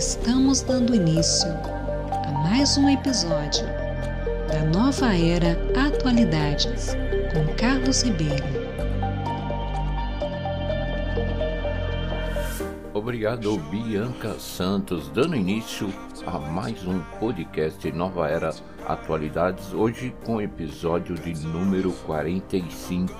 Estamos dando início a mais um episódio da nova era Atualidades com Carlos Ribeiro. Obrigado, Bianca Santos, dando início a mais um podcast Nova Era Atualidades, hoje com o episódio de número 45.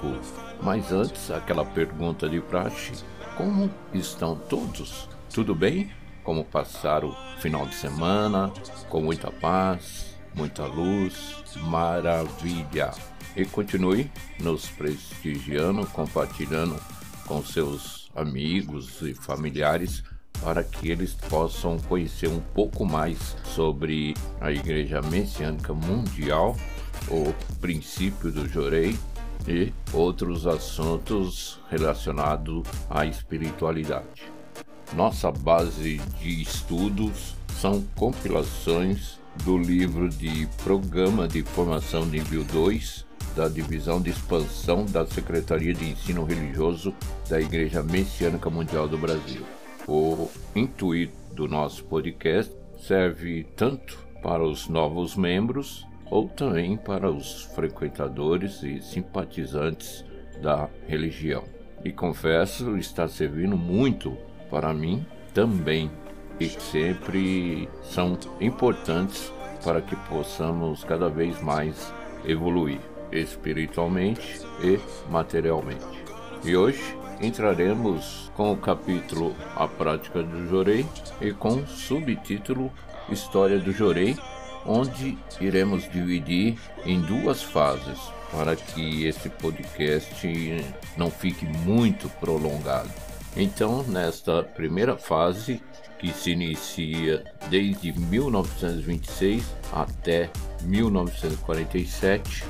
Mas antes, aquela pergunta de praxe: como estão todos? Tudo bem? Como passaram o final de semana? Com muita paz, muita luz? Maravilha! E continue nos prestigiando, compartilhando com seus amigos e familiares para que eles possam conhecer um pouco mais sobre a Igreja Messiânica Mundial, o princípio do Jorei e outros assuntos relacionados à espiritualidade. Nossa base de estudos são compilações do livro de Programa de Formação Nível 2 da Divisão de Expansão da Secretaria de Ensino Religioso da Igreja Messiânica Mundial do Brasil. O intuito do nosso podcast serve tanto para os novos membros ou também para os frequentadores e simpatizantes da religião. E confesso, está servindo muito para mim também e sempre são importantes para que possamos cada vez mais evoluir espiritualmente e materialmente. E hoje entraremos com o capítulo A Prática do Jorei e com o subtítulo História do Jorei, onde iremos dividir em duas fases para que esse podcast não fique muito prolongado. Então, nesta primeira fase, que se inicia desde 1926 até 1947,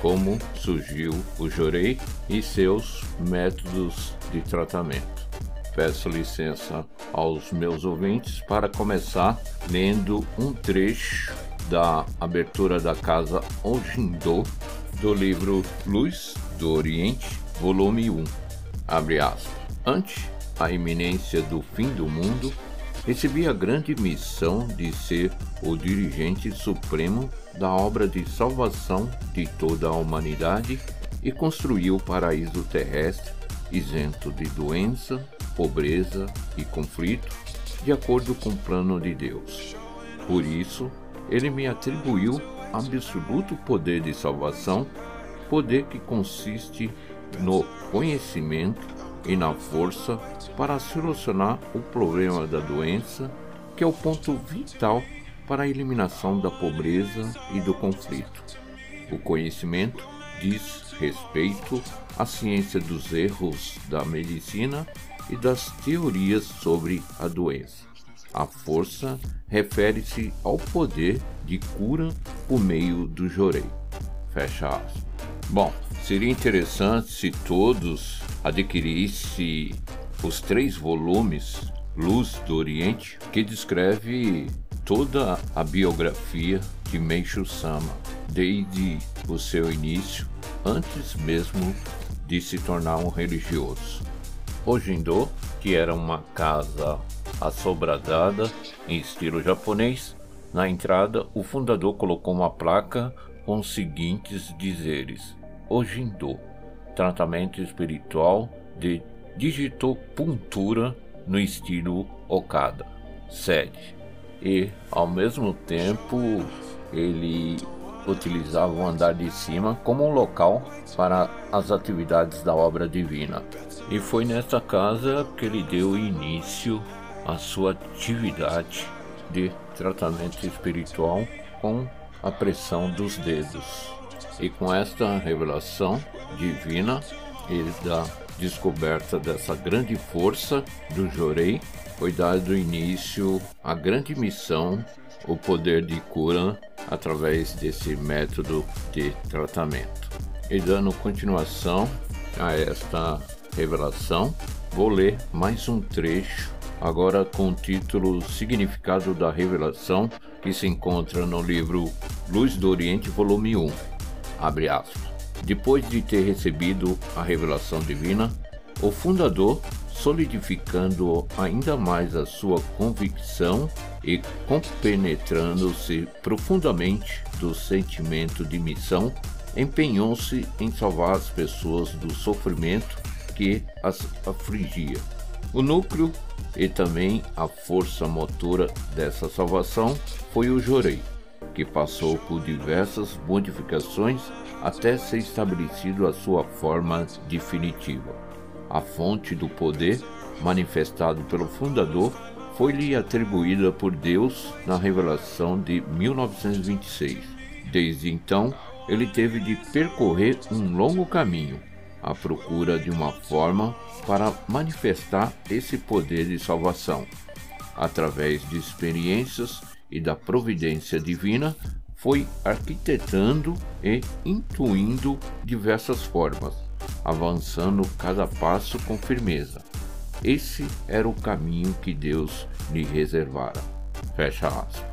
como surgiu o Jorei e seus métodos de tratamento. Peço licença aos meus ouvintes para começar lendo um trecho da abertura da casa Ojindo do livro Luz do Oriente, volume 1. Abre aspas. Ante a iminência do fim do mundo, recebi a grande missão de ser o dirigente supremo da obra de salvação de toda a humanidade e construir o paraíso terrestre isento de doença, pobreza e conflito, de acordo com o plano de Deus. Por isso, ele me atribuiu absoluto poder de salvação, poder que consiste no conhecimento e na força para solucionar o problema da doença, que é o ponto vital para a eliminação da pobreza e do conflito. O conhecimento diz respeito à ciência dos erros da medicina e das teorias sobre a doença. A força refere-se ao poder de cura por meio do jorei. Fecha aspas. Bom, seria interessante se todos adquirissem os três volumes Luz do Oriente, que descreve toda a biografia de Meishu Sama, desde o seu início, antes mesmo de se tornar um religioso. Ojindo, que era uma casa assobradada em estilo japonês, na entrada o fundador colocou uma placa com os seguintes dizeres: Ojindo, tratamento espiritual de digitopuntura no estilo Okada. Sede. E, ao mesmo tempo, ele utilizava o andar de cima como um local para as atividades da obra divina. E foi nesta casa que ele deu início à sua atividade de tratamento espiritual com a pressão dos dedos. E com esta revelação divina e da descoberta dessa grande força do Jorei, foi dado início à grande missão, o poder de cura através desse método de tratamento. E dando continuação a esta revelação, vou ler mais um trecho agora com o título Significado da Revelação, que se encontra no livro Luz do Oriente, volume 1. Abre aspas. Depois de ter recebido a revelação divina, o fundador solidificando ainda mais a sua convicção e compenetrando-se profundamente do sentimento de missão, empenhou-se em salvar as pessoas do sofrimento que as afligia. O núcleo e também a força motora dessa salvação foi o Jorei, que passou por diversas modificações até ser estabelecido a sua forma definitiva. A fonte do poder, manifestado pelo fundador, foi-lhe atribuída por Deus na revelação de 1926. Desde então, ele teve de percorrer um longo caminho à procura de uma forma para manifestar esse poder de salvação. Através de experiências e da providência divina, foi arquitetando e intuindo diversas formas, avançando cada passo com firmeza. Esse era o caminho que Deus lhe reservara. Fecha aspas.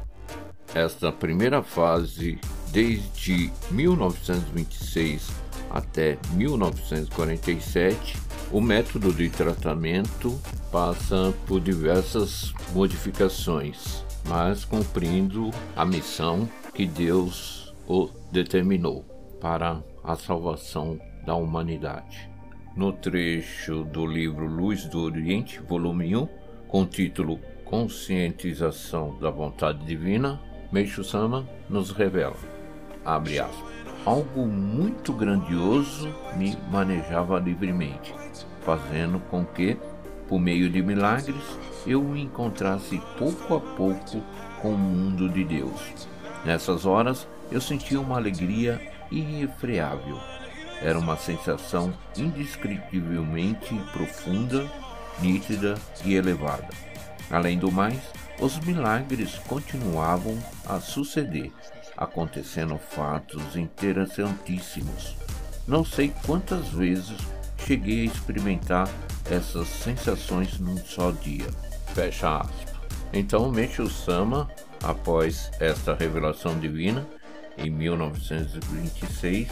Esta primeira fase, desde 1926 até 1947, o método de tratamento passa por diversas modificações, mas cumprindo a missão que Deus o determinou para a salvação da humanidade. No trecho do livro Luz do Oriente, volume 1, com o título Conscientização da Vontade Divina, Meixo Sama nos revela, abre aspas, algo muito grandioso me manejava livremente, fazendo com que, por meio de milagres, eu me encontrasse pouco a pouco com o mundo de Deus. Nessas horas, eu sentia uma alegria irrefreável. Era uma sensação indescritivelmente profunda, nítida e elevada. Além do mais, os milagres continuavam a suceder acontecendo fatos interessantíssimos. Não sei quantas vezes cheguei a experimentar essas sensações num só dia. Fecha aspas. Então Meishu Sama, após esta revelação divina, em 1926,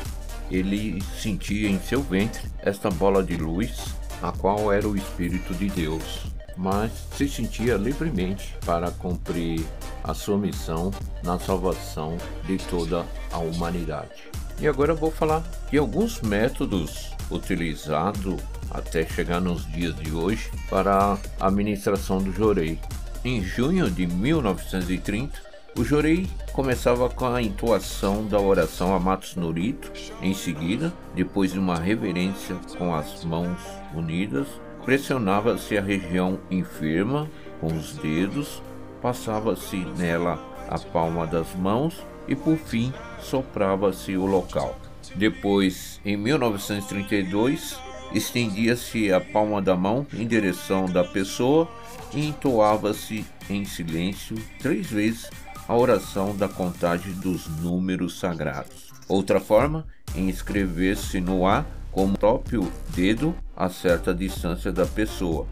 ele sentia em seu ventre esta bola de luz, a qual era o Espírito de Deus, mas se sentia livremente para cumprir a sua missão na salvação de toda a humanidade. E agora eu vou falar de alguns métodos utilizados até chegar nos dias de hoje para a administração do Jorei. Em junho de 1930, o Jorei começava com a entoação da oração a Matos Norito. Em seguida, depois de uma reverência com as mãos unidas, pressionava-se a região enferma com os dedos passava-se nela a palma das mãos e por fim soprava-se o local. Depois, em 1932, estendia-se a palma da mão em direção da pessoa e entoava-se em silêncio três vezes a oração da contagem dos números sagrados. Outra forma, em escrever-se no ar com o próprio dedo a certa distância da pessoa.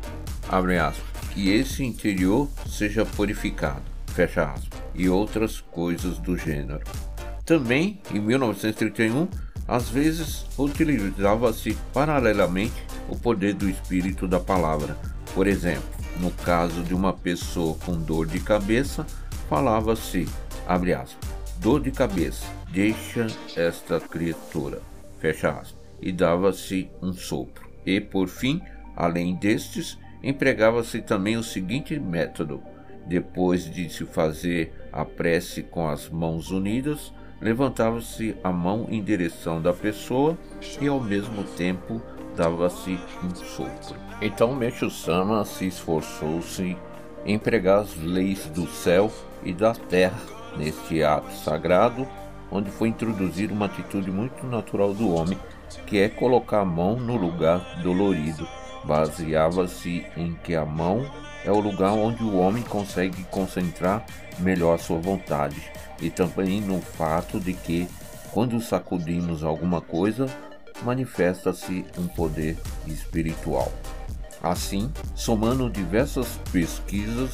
Abre aspas que esse interior seja purificado, fecha aspas, e outras coisas do gênero. Também, em 1931, às vezes utilizava-se paralelamente o poder do espírito da palavra. Por exemplo, no caso de uma pessoa com dor de cabeça, falava-se, abre aspas, dor de cabeça, deixa esta criatura, fecha aspas, e dava-se um sopro. E por fim, além destes, empregava-se também o seguinte método: depois de se fazer a prece com as mãos unidas, levantava-se a mão em direção da pessoa e ao mesmo tempo dava-se um sopro. Então Meixo Sama se esforçou-se em pregar as leis do céu e da terra neste ato sagrado, onde foi introduzida uma atitude muito natural do homem, que é colocar a mão no lugar dolorido baseava-se em que a mão é o lugar onde o homem consegue concentrar melhor a sua vontade, e também no fato de que, quando sacudimos alguma coisa, manifesta-se um poder espiritual. Assim, somando diversas pesquisas,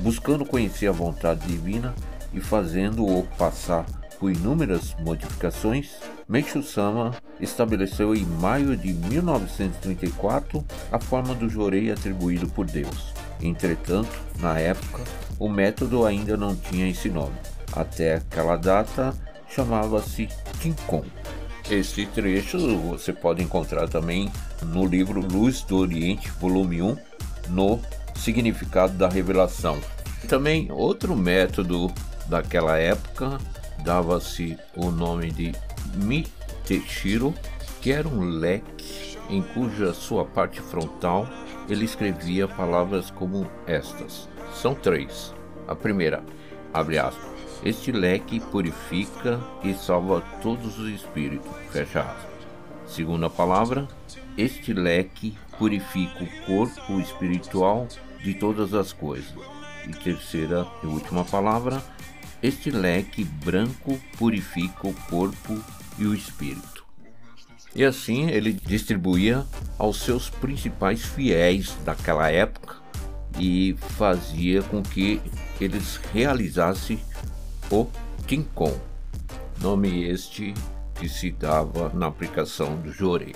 buscando conhecer a vontade divina e fazendo-o passar por inúmeras modificações, Meishu Sama estabeleceu em maio de 1934 a forma do jorei atribuído por Deus. Entretanto, na época, o método ainda não tinha esse nome. Até aquela data, chamava-se Tinkon. Este trecho você pode encontrar também no livro Luz do Oriente, volume 1, no Significado da Revelação. Também outro método daquela época dava-se o nome de Miteshiro, que era um leque em cuja sua parte frontal ele escrevia palavras como estas. São três. A primeira, abre aspas, este leque purifica e salva todos os espíritos, fecha aspas. Segunda palavra, este leque purifica o corpo espiritual de todas as coisas. E terceira e última palavra, este leque branco purifica o corpo e o espírito. E assim ele distribuía aos seus principais fiéis daquela época e fazia com que eles realizassem o Tincon, nome este que se dava na aplicação do Jorei.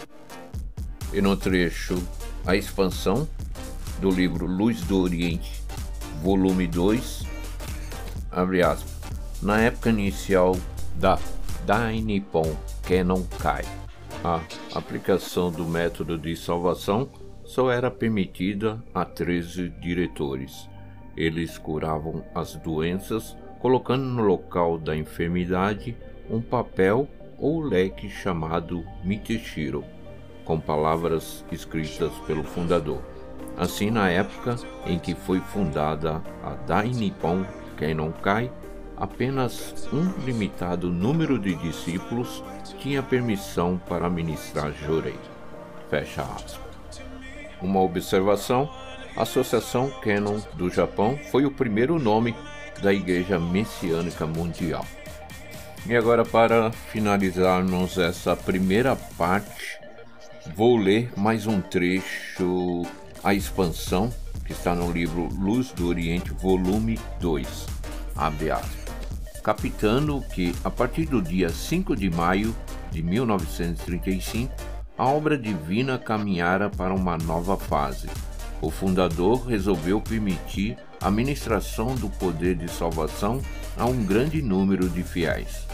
E no trecho A Expansão do livro Luz do Oriente, volume 2, abre aspas, na época inicial da Dai Nippon Kenon Kai, a aplicação do método de salvação só era permitida a 13 diretores. Eles curavam as doenças colocando no local da enfermidade um papel ou leque chamado Miteshiro, com palavras escritas pelo fundador. Assim, na época em que foi fundada a Dai Nippon Kai, apenas um limitado número de discípulos tinha permissão para ministrar Jorei. Fecha aspas. Uma observação: a Associação Canon do Japão foi o primeiro nome da Igreja Messiânica Mundial. E agora, para finalizarmos essa primeira parte, vou ler mais um trecho, a expansão, que está no livro Luz do Oriente, volume 2. Abre aspas. Que, a partir do dia 5 de maio de 1935, a obra divina caminhara para uma nova fase. O fundador resolveu permitir a ministração do poder de salvação a um grande número de fiéis.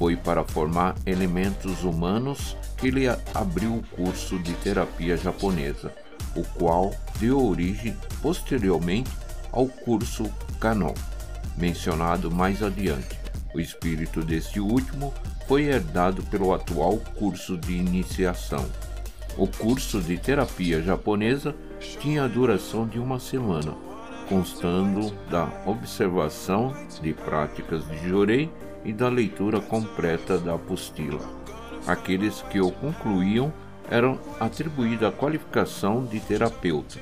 Foi para formar elementos humanos que ele abriu o curso de terapia japonesa, o qual deu origem posteriormente ao curso Kanon, mencionado mais adiante. O espírito deste último foi herdado pelo atual curso de iniciação. O curso de terapia japonesa tinha a duração de uma semana constando da observação de práticas de Jorei e da leitura completa da apostila. Aqueles que o concluíam eram atribuídos a qualificação de terapeuta,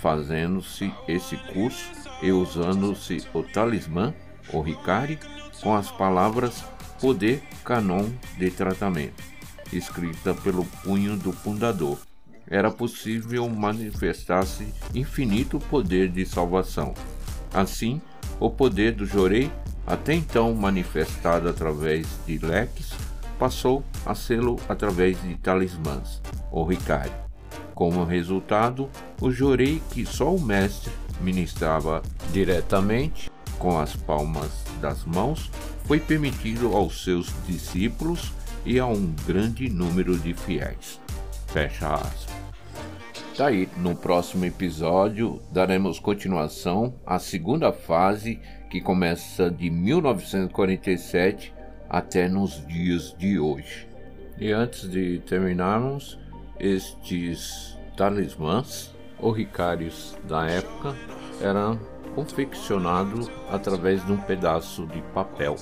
fazendo-se esse curso e usando-se o talismã, o Ricari, com as palavras poder canon de tratamento, escrita pelo punho do fundador era possível manifestar-se infinito poder de salvação. Assim, o poder do Jorei, até então manifestado através de leques, passou a sê-lo através de talismãs, ou Ricari. Como resultado, o Jorei que só o mestre ministrava diretamente com as palmas das mãos foi permitido aos seus discípulos e a um grande número de fiéis. Fecha aspas. Tá aí, no próximo episódio daremos continuação à segunda fase que começa de 1947 até nos dias de hoje. E antes de terminarmos, estes talismãs ou ricários da época eram confeccionados através de um pedaço de papel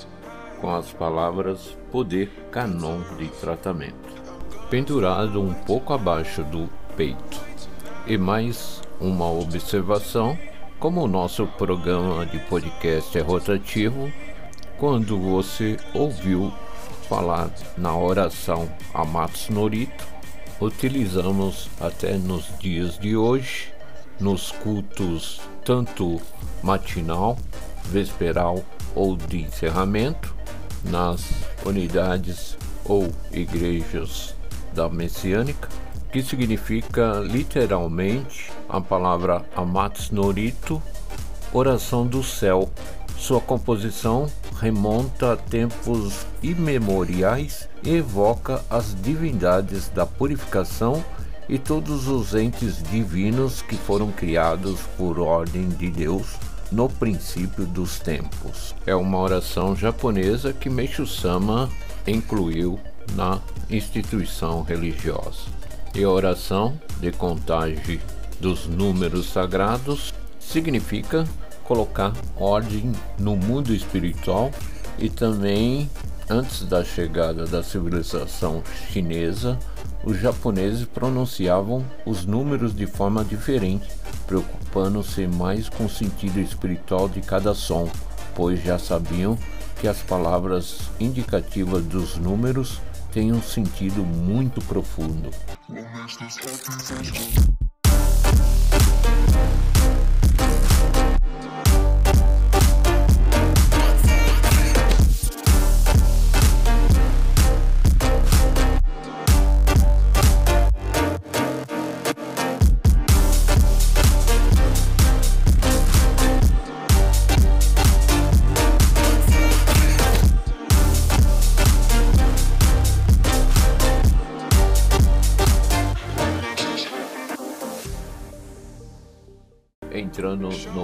com as palavras poder canon de tratamento, pendurado um pouco abaixo do peito. E mais uma observação: como o nosso programa de podcast é rotativo, quando você ouviu falar na oração Amatos Norito, utilizamos até nos dias de hoje, nos cultos tanto matinal, vesperal ou de encerramento, nas unidades ou Igrejas da Messiânica, que significa literalmente a palavra Amatsnorito, oração do céu. Sua composição remonta a tempos imemoriais e evoca as divindades da purificação e todos os entes divinos que foram criados por ordem de Deus no princípio dos tempos. É uma oração japonesa que Meishu Sama incluiu na instituição religiosa. E a oração de contagem dos números sagrados significa colocar ordem no mundo espiritual e também antes da chegada da civilização chinesa, os japoneses pronunciavam os números de forma diferente, preocupando-se mais com o sentido espiritual de cada som, pois já sabiam que as palavras indicativas dos números têm um sentido muito profundo.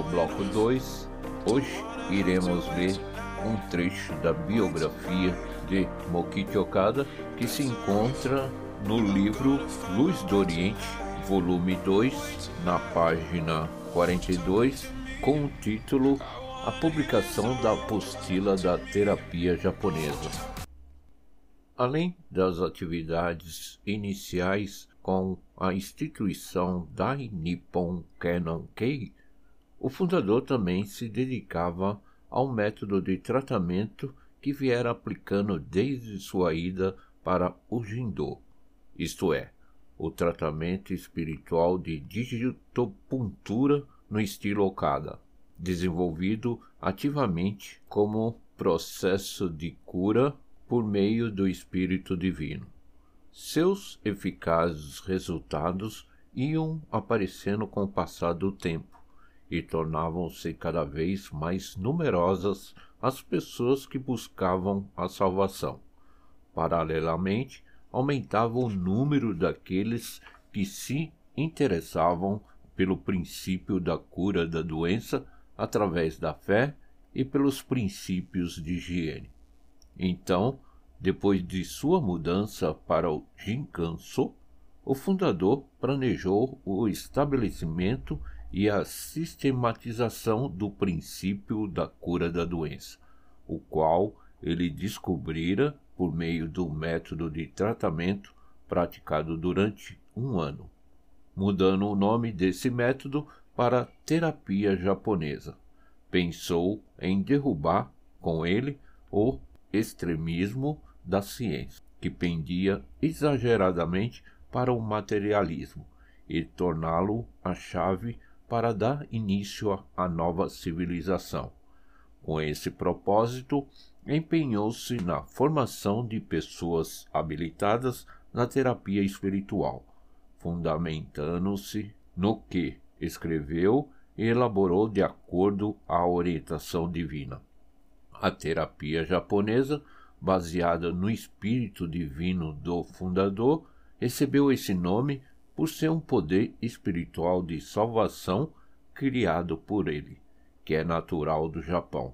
Bloco 2, hoje iremos ver um trecho da biografia de Mokichi Okada que se encontra no livro Luz do Oriente, volume 2, na página 42, com o título A publicação da apostila da terapia japonesa. Além das atividades iniciais com a instituição Dai Nippon Kenon Kei, o fundador também se dedicava ao método de tratamento que viera aplicando desde sua ida para o Jindo, isto é, o tratamento espiritual de digitopuntura no estilo Okada, desenvolvido ativamente como processo de cura por meio do Espírito Divino. Seus eficazes resultados iam aparecendo com o passar do tempo e tornavam-se cada vez mais numerosas as pessoas que buscavam a salvação. Paralelamente, aumentava o número daqueles que se interessavam pelo princípio da cura da doença através da fé e pelos princípios de higiene. Então, depois de sua mudança para o Jinkanso, o fundador planejou o estabelecimento e a sistematização do princípio da cura da doença, o qual ele descobrira por meio do método de tratamento praticado durante um ano, mudando o nome desse método para terapia japonesa. Pensou em derrubar com ele o extremismo da ciência, que pendia exageradamente para o materialismo e torná-lo a chave para dar início à nova civilização. Com esse propósito, empenhou-se na formação de pessoas habilitadas na terapia espiritual, fundamentando-se no que escreveu e elaborou de acordo à orientação divina. A terapia japonesa baseada no espírito divino do fundador, recebeu esse nome por ser um poder espiritual de salvação criado por ele, que é natural do Japão.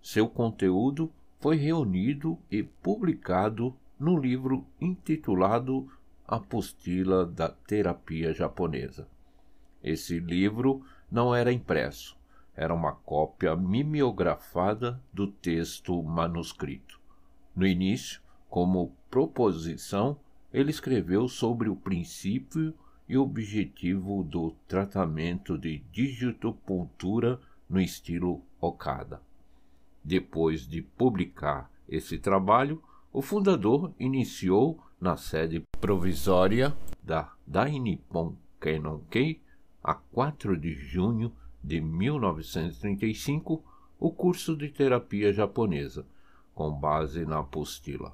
Seu conteúdo foi reunido e publicado no livro intitulado Apostila da Terapia Japonesa. Esse livro não era impresso, era uma cópia mimeografada do texto manuscrito. No início, como proposição, ele escreveu sobre o princípio e objetivo do tratamento de digitopuntura no estilo Okada. Depois de publicar esse trabalho, o fundador iniciou na sede provisória da Dainippon Kei, a 4 de junho de 1935, o curso de terapia japonesa, com base na apostila.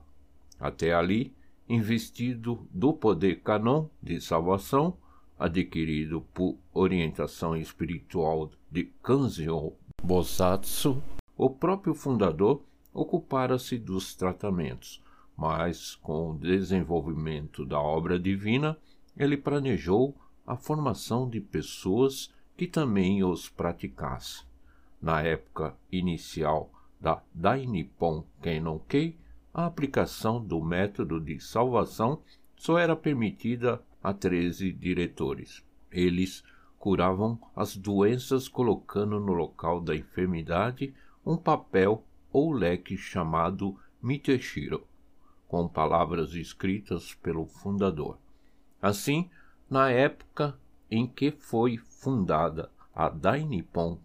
Até ali, investido do poder canon de salvação, adquirido por orientação espiritual de Kanzio Bosatsu, o próprio fundador ocupara-se dos tratamentos, mas com o desenvolvimento da obra divina, ele planejou a formação de pessoas que também os praticassem. Na época inicial da Dai Nippon Kei, a aplicação do método de salvação só era permitida a 13 diretores. Eles curavam as doenças colocando no local da enfermidade um papel ou leque chamado Miteshiro, com palavras escritas pelo fundador. Assim, na época em que foi fundada a Dai Nippon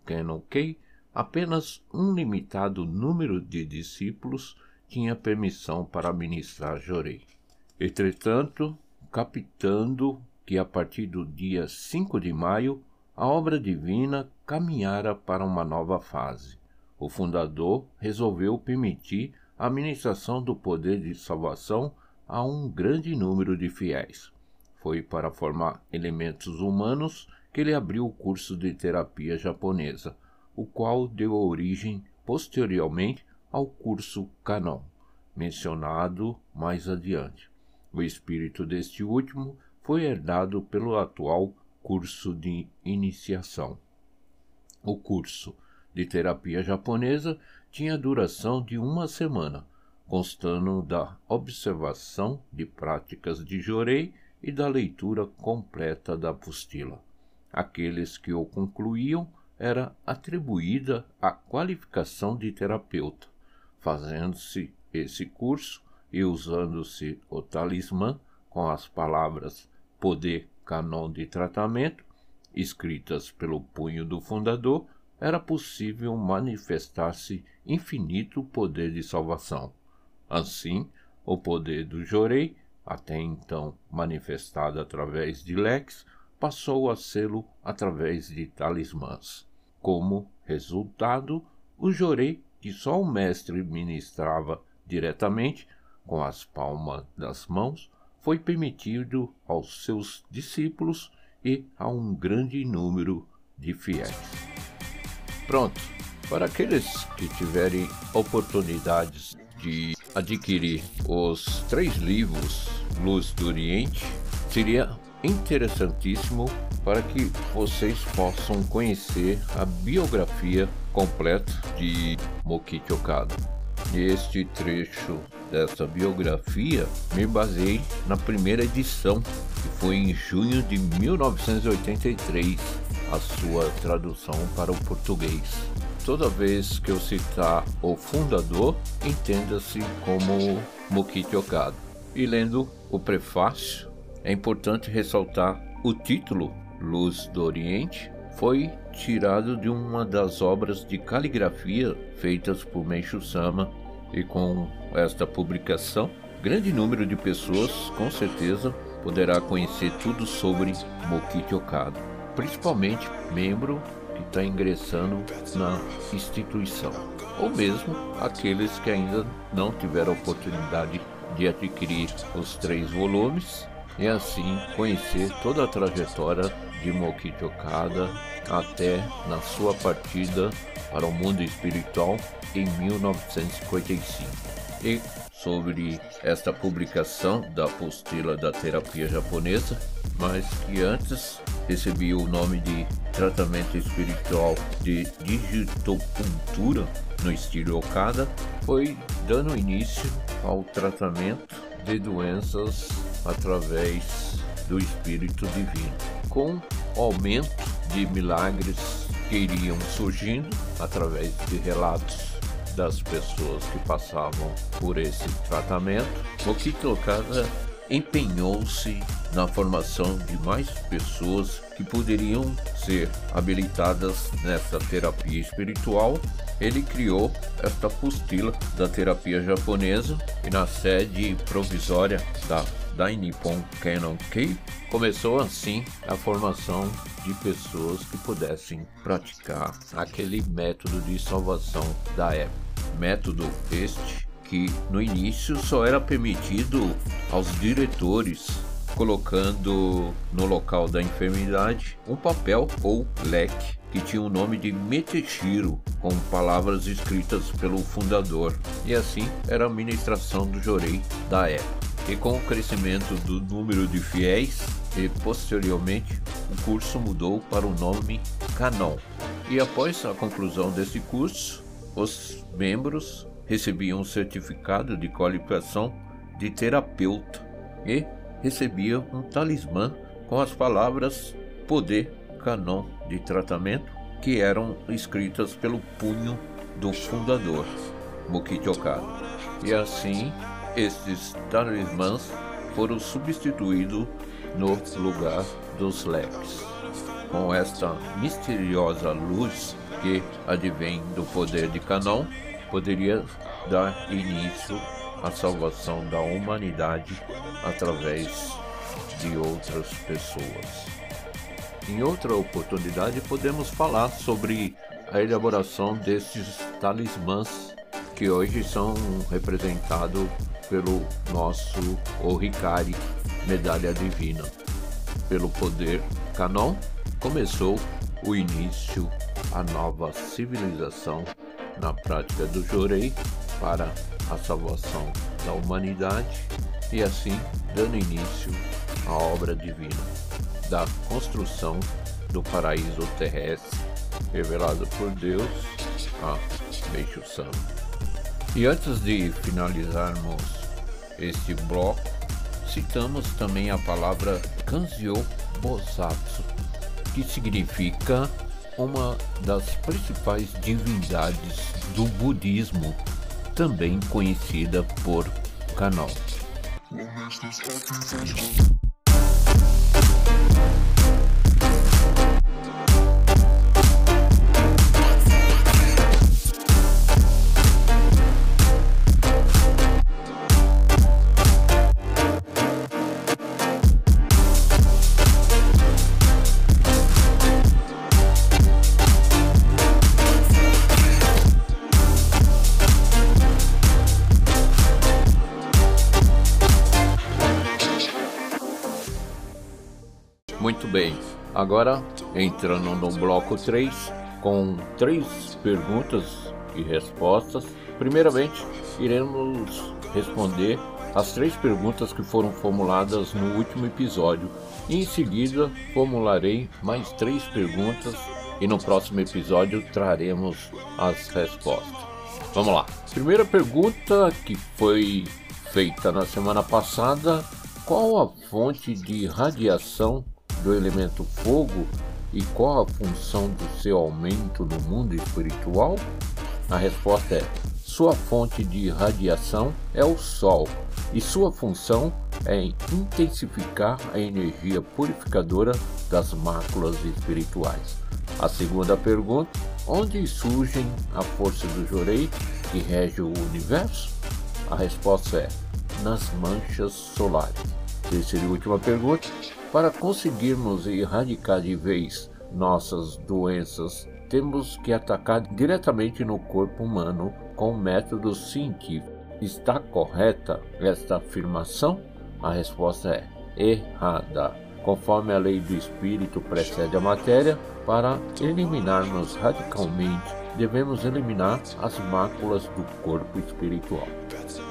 Kei, apenas um limitado número de discípulos tinha permissão para ministrar Jorei. Entretanto, captando que a partir do dia 5 de maio a obra divina caminhara para uma nova fase. O fundador resolveu permitir a ministração do poder de salvação a um grande número de fiéis. Foi para formar elementos humanos que ele abriu o curso de terapia japonesa, o qual deu origem posteriormente ao curso Canon, mencionado mais adiante. O espírito deste último foi herdado pelo atual curso de iniciação. O curso de terapia japonesa tinha duração de uma semana, constando da observação de práticas de Jorei e da leitura completa da apostila. Aqueles que o concluíam era atribuída a qualificação de terapeuta, fazendo-se esse curso e usando-se o talismã com as palavras poder canon de tratamento, escritas pelo punho do fundador, era possível manifestar-se infinito poder de salvação. Assim, o poder do Jorei, até então manifestado através de leques, passou a sê-lo através de talismãs. Como resultado, o Jorei, que só o mestre ministrava diretamente, com as palmas das mãos, foi permitido aos seus discípulos e a um grande número de fiéis. Pronto, para aqueles que tiverem oportunidades de adquirir os três livros Luz do Oriente, seria interessantíssimo para que vocês possam conhecer a biografia completa de Mokichi Okada. Este trecho dessa biografia, me baseei na primeira edição, que foi em junho de 1983, a sua tradução para o português. Toda vez que eu citar o fundador, entenda-se como Mokichi Okada. E lendo o prefácio, é importante ressaltar o título Luz do Oriente foi tirado de uma das obras de caligrafia feitas por Meishu Sama e com esta publicação, grande número de pessoas, com certeza, poderá conhecer tudo sobre Mokichi Okada, principalmente membro que está ingressando na instituição, ou mesmo aqueles que ainda não tiveram oportunidade de adquirir os três volumes e assim conhecer toda a trajetória de Mokichi Okada até na sua partida para o mundo espiritual em 1955. E sobre esta publicação da apostila da terapia japonesa, mas que antes recebia o nome de tratamento espiritual de digitopuntura no estilo Okada, foi dando início ao tratamento de doenças através do espírito divino, com aumento de milagres que iriam surgindo através de relatos das pessoas que passavam por esse tratamento, o que Okada empenhou-se na formação de mais pessoas que poderiam ser habilitadas nessa terapia espiritual. Ele criou esta apostila da terapia japonesa e na sede provisória da da Nippon Canon Kei, começou assim a formação de pessoas que pudessem praticar aquele método de salvação da época. Método este que no início só era permitido aos diretores, colocando no local da enfermidade um papel ou leque que tinha o nome de Meteshiro, com palavras escritas pelo fundador, e assim era a administração do Jorei da época. E com o crescimento do número de fiéis, e posteriormente o curso mudou para o nome Canon. E após a conclusão desse curso, os membros recebiam um certificado de qualificação de terapeuta e recebiam um talismã com as palavras poder canon de tratamento que eram escritas pelo punho do fundador, Mokichi Okada. E assim, estes talismãs foram substituídos no lugar dos leques. Com esta misteriosa luz que advém do poder de Canon, poderia dar início à salvação da humanidade através de outras pessoas. Em outra oportunidade, podemos falar sobre a elaboração desses talismãs que hoje são representados pelo nosso Oricari Medalha Divina. Pelo poder Canon, começou o início a nova civilização na prática do Jorei para a salvação da humanidade e assim dando início à obra divina da construção do paraíso terrestre revelado por Deus a Meixo Santo. E antes de finalizarmos este bloco, citamos também a palavra Kanzyo Bosatsu, que significa uma das principais divindades do budismo, também conhecida por Kannon. Agora entrando no bloco 3, com três perguntas e respostas. Primeiramente, iremos responder as três perguntas que foram formuladas no último episódio. E em seguida, formularei mais três perguntas e no próximo episódio traremos as respostas. Vamos lá. Primeira pergunta que foi feita na semana passada: qual a fonte de radiação do elemento fogo e qual a função do seu aumento no mundo espiritual? A resposta é: sua fonte de radiação é o Sol e sua função é intensificar a energia purificadora das máculas espirituais. A segunda pergunta: onde surgem a força do Jorei que rege o universo? A resposta é: nas manchas solares. Terceira e última pergunta: para conseguirmos erradicar de vez nossas doenças, temos que atacar diretamente no corpo humano com métodos científicos. Está correta esta afirmação? A resposta é errada. Conforme a lei do espírito precede a matéria, para eliminarmos radicalmente, devemos eliminar as máculas do corpo espiritual.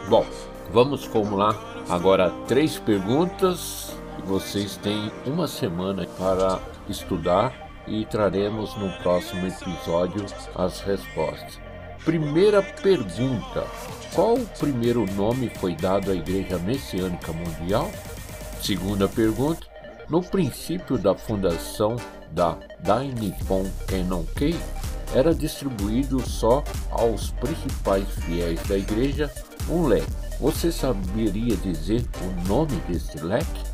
Bom, vamos formular agora três perguntas vocês têm uma semana para estudar e traremos no próximo episódio as respostas. Primeira pergunta: Qual o primeiro nome foi dado à Igreja Messiânica Mundial? Segunda pergunta: No princípio da fundação da Dai Nippon Kei, era distribuído só aos principais fiéis da igreja um leque. Você saberia dizer o nome desse leque?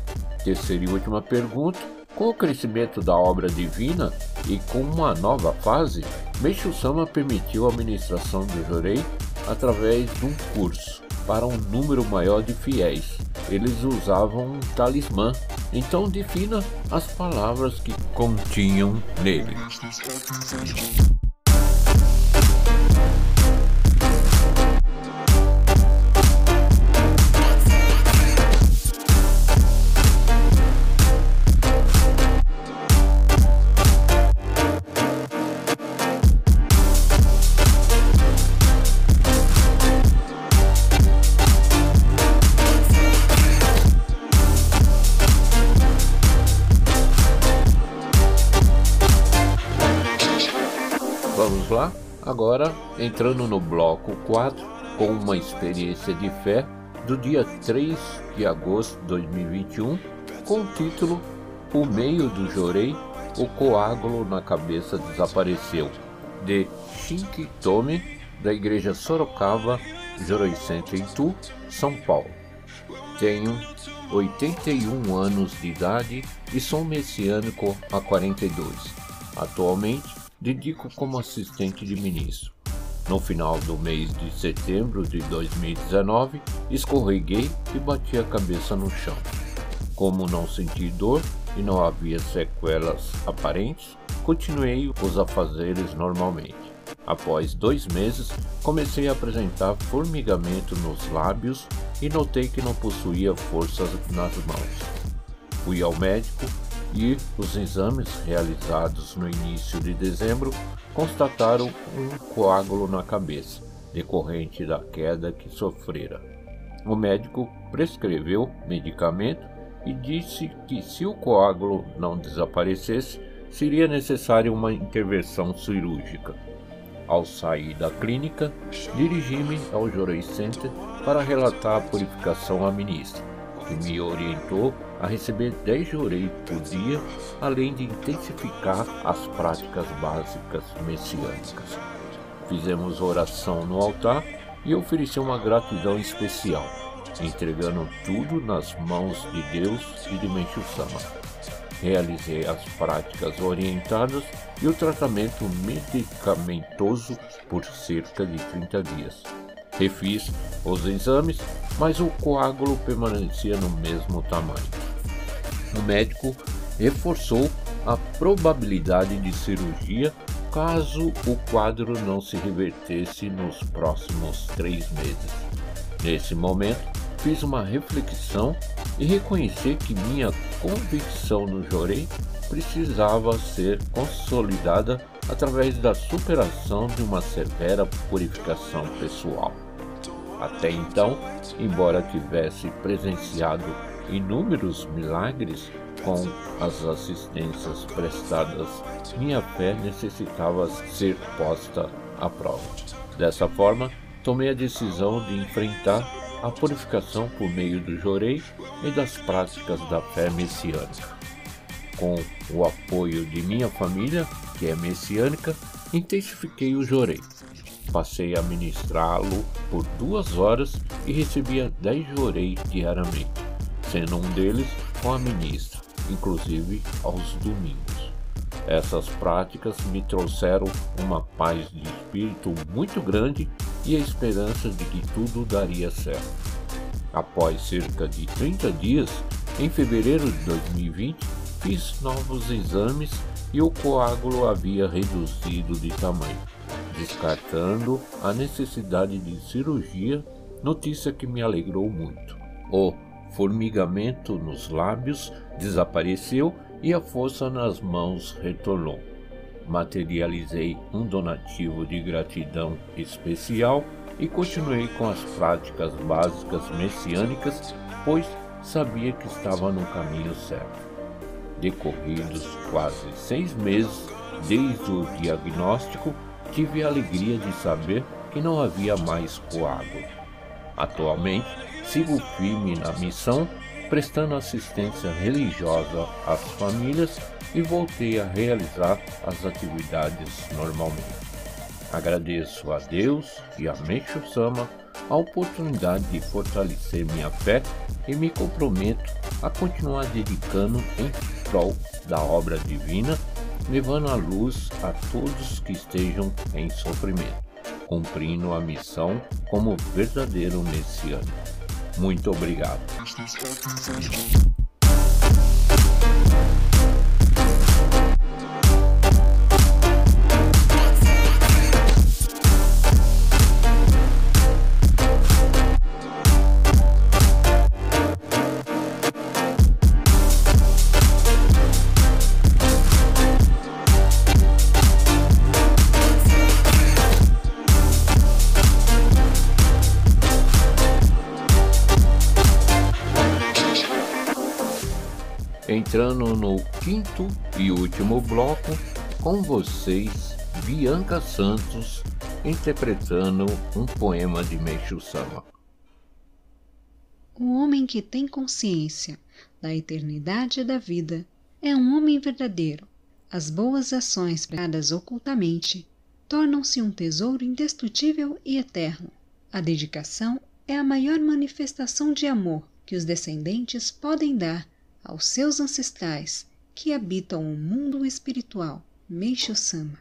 Terceira e última pergunta: com o crescimento da obra divina e com uma nova fase, Meixo Sama permitiu a administração do Jorei através de um curso para um número maior de fiéis. Eles usavam um talismã, então defina as palavras que continham nele. Agora entrando no bloco 4 com uma experiência de fé do dia 3 de agosto de 2021 com o título O meio do Jorei, o coágulo na cabeça desapareceu, de Shinki Tome, da Igreja Sorocaba, Jorei Center em Tu, São Paulo. Tenho 81 anos de idade e sou messiânico há 42. Atualmente, dedico como assistente de ministro. No final do mês de setembro de 2019, escorreguei e bati a cabeça no chão. Como não senti dor e não havia sequelas aparentes, continuei os afazeres normalmente. Após dois meses, comecei a apresentar formigamento nos lábios e notei que não possuía forças nas mãos. Fui ao médico e os exames realizados no início de dezembro constataram um coágulo na cabeça, decorrente da queda que sofrera. O médico prescreveu medicamento e disse que se o coágulo não desaparecesse, seria necessária uma intervenção cirúrgica. Ao sair da clínica, dirigi-me ao Jorei Center para relatar a purificação à ministra, que me orientou a receber 10 jorei por dia, além de intensificar as práticas básicas messiânicas. Fizemos oração no altar e ofereci uma gratidão especial, entregando tudo nas mãos de Deus e de Menchu. Realizei as práticas orientadas e o tratamento medicamentoso por cerca de 30 dias. Refiz os exames, mas o coágulo permanecia no mesmo tamanho o médico reforçou a probabilidade de cirurgia caso o quadro não se revertesse nos próximos três meses. Nesse momento, fiz uma reflexão e reconheci que minha convicção no Jorei precisava ser consolidada através da superação de uma severa purificação pessoal. Até então, embora tivesse presenciado inúmeros milagres com as assistências prestadas, minha fé necessitava ser posta à prova. Dessa forma, tomei a decisão de enfrentar a purificação por meio do jorei e das práticas da fé messiânica. Com o apoio de minha família, que é messiânica, intensifiquei o jorei. Passei a ministrá-lo por duas horas e recebia dez jorei diariamente sendo um deles com a ministra, inclusive aos domingos. Essas práticas me trouxeram uma paz de espírito muito grande e a esperança de que tudo daria certo. Após cerca de 30 dias, em fevereiro de 2020, fiz novos exames e o coágulo havia reduzido de tamanho, descartando a necessidade de cirurgia, notícia que me alegrou muito. O formigamento nos lábios desapareceu e a força nas mãos retornou. Materializei um donativo de gratidão especial e continuei com as práticas básicas messiânicas, pois sabia que estava no caminho certo. Decorridos quase seis meses desde o diagnóstico, tive a alegria de saber que não havia mais coágulo. Atualmente, sigo firme na missão, prestando assistência religiosa às famílias e voltei a realizar as atividades normalmente. Agradeço a Deus e a Meixo Sama a oportunidade de fortalecer minha fé e me comprometo a continuar dedicando em prol da obra divina, levando a luz a todos que estejam em sofrimento, cumprindo a missão como verdadeiro messiano. Muito obrigado. Entrando no quinto e último bloco com vocês Bianca Santos interpretando um poema de Meishu Sama. O homem que tem consciência da eternidade da vida é um homem verdadeiro. As boas ações praticadas ocultamente tornam-se um tesouro indestrutível e eterno. A dedicação é a maior manifestação de amor que os descendentes podem dar aos seus ancestrais que habitam o mundo espiritual. Meishu Sama.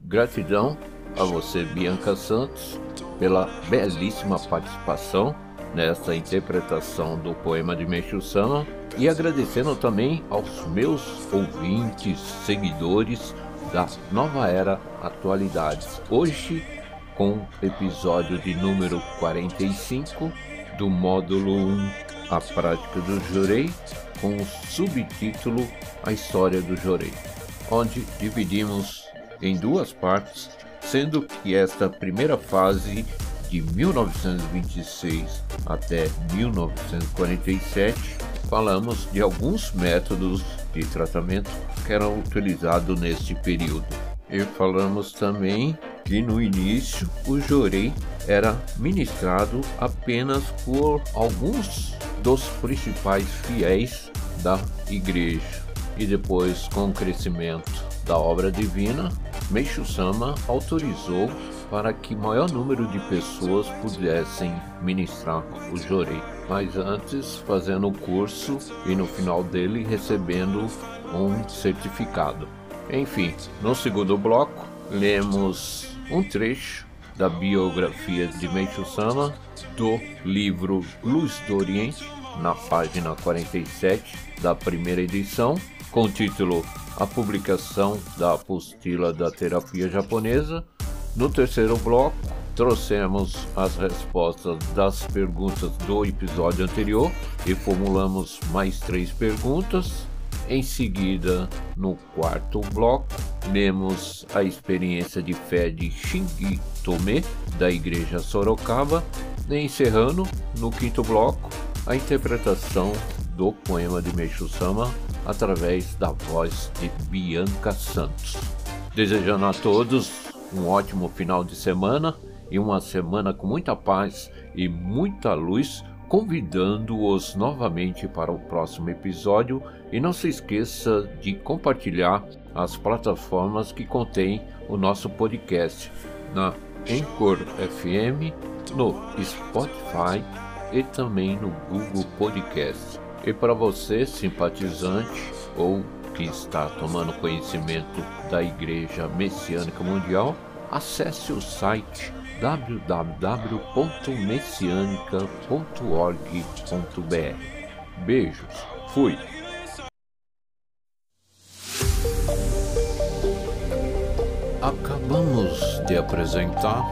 Gratidão a você, Bianca Santos, pela belíssima participação nesta interpretação do poema de Meishu Sama e agradecendo também aos meus ouvintes, seguidores da Nova Era Atualidades. Hoje, com episódio de número 45 do módulo 1, A Prática do Jorei, com o subtítulo A História do Jorei, onde dividimos em duas partes, sendo que esta primeira fase de 1926 até 1947 falamos de alguns métodos de tratamento que eram utilizados neste período. E falamos também que no início o jorei era ministrado apenas por alguns dos principais fiéis da igreja. E depois, com o crescimento da obra divina, Meishu Sama autorizou para que maior número de pessoas pudessem ministrar o jorei. Mas antes, fazendo o curso e no final dele recebendo um certificado. Enfim, no segundo bloco, lemos um trecho da biografia de Meishu Sama do livro Luz do Oriente, na página 47 da primeira edição, com o título A publicação da apostila da terapia japonesa. No terceiro bloco, trouxemos as respostas das perguntas do episódio anterior e formulamos mais três perguntas. Em seguida, no quarto bloco, lemos a experiência de fé de Shingi Tome, da Igreja Sorocaba, encerrando, no quinto bloco, a interpretação do poema de Meishu Sama através da voz de Bianca Santos. Desejando a todos um ótimo final de semana e uma semana com muita paz e muita luz convidando-os novamente para o próximo episódio e não se esqueça de compartilhar as plataformas que contêm o nosso podcast na Anchor FM, no Spotify e também no Google Podcast. E para você, simpatizante ou que está tomando conhecimento da Igreja Messiânica Mundial, acesse o site www.messianica.org.br. Beijos, fui! Acabamos de apresentar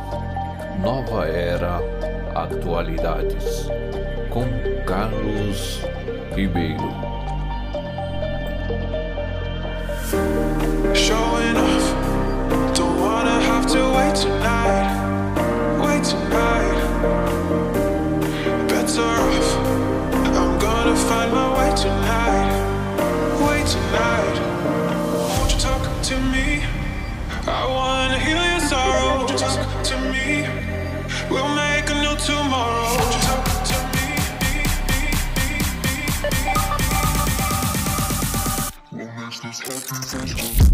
Nova Era Atualidades com Carlos Ribeiro. Thank you.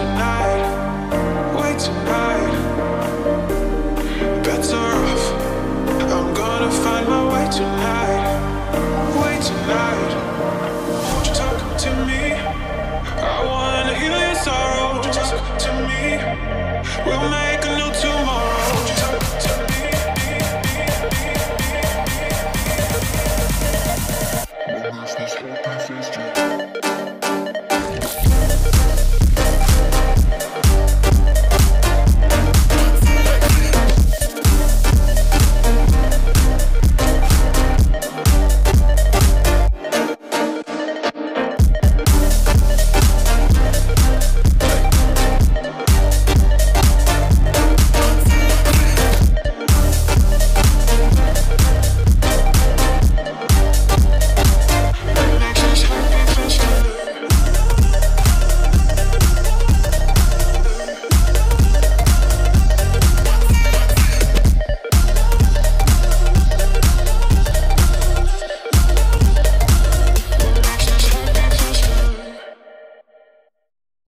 So I